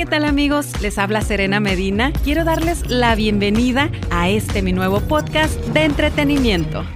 ¿qué tal amigos? Les habla Serena Medina. Quiero darles la bienvenida a este mi nuevo podcast de entretenimiento.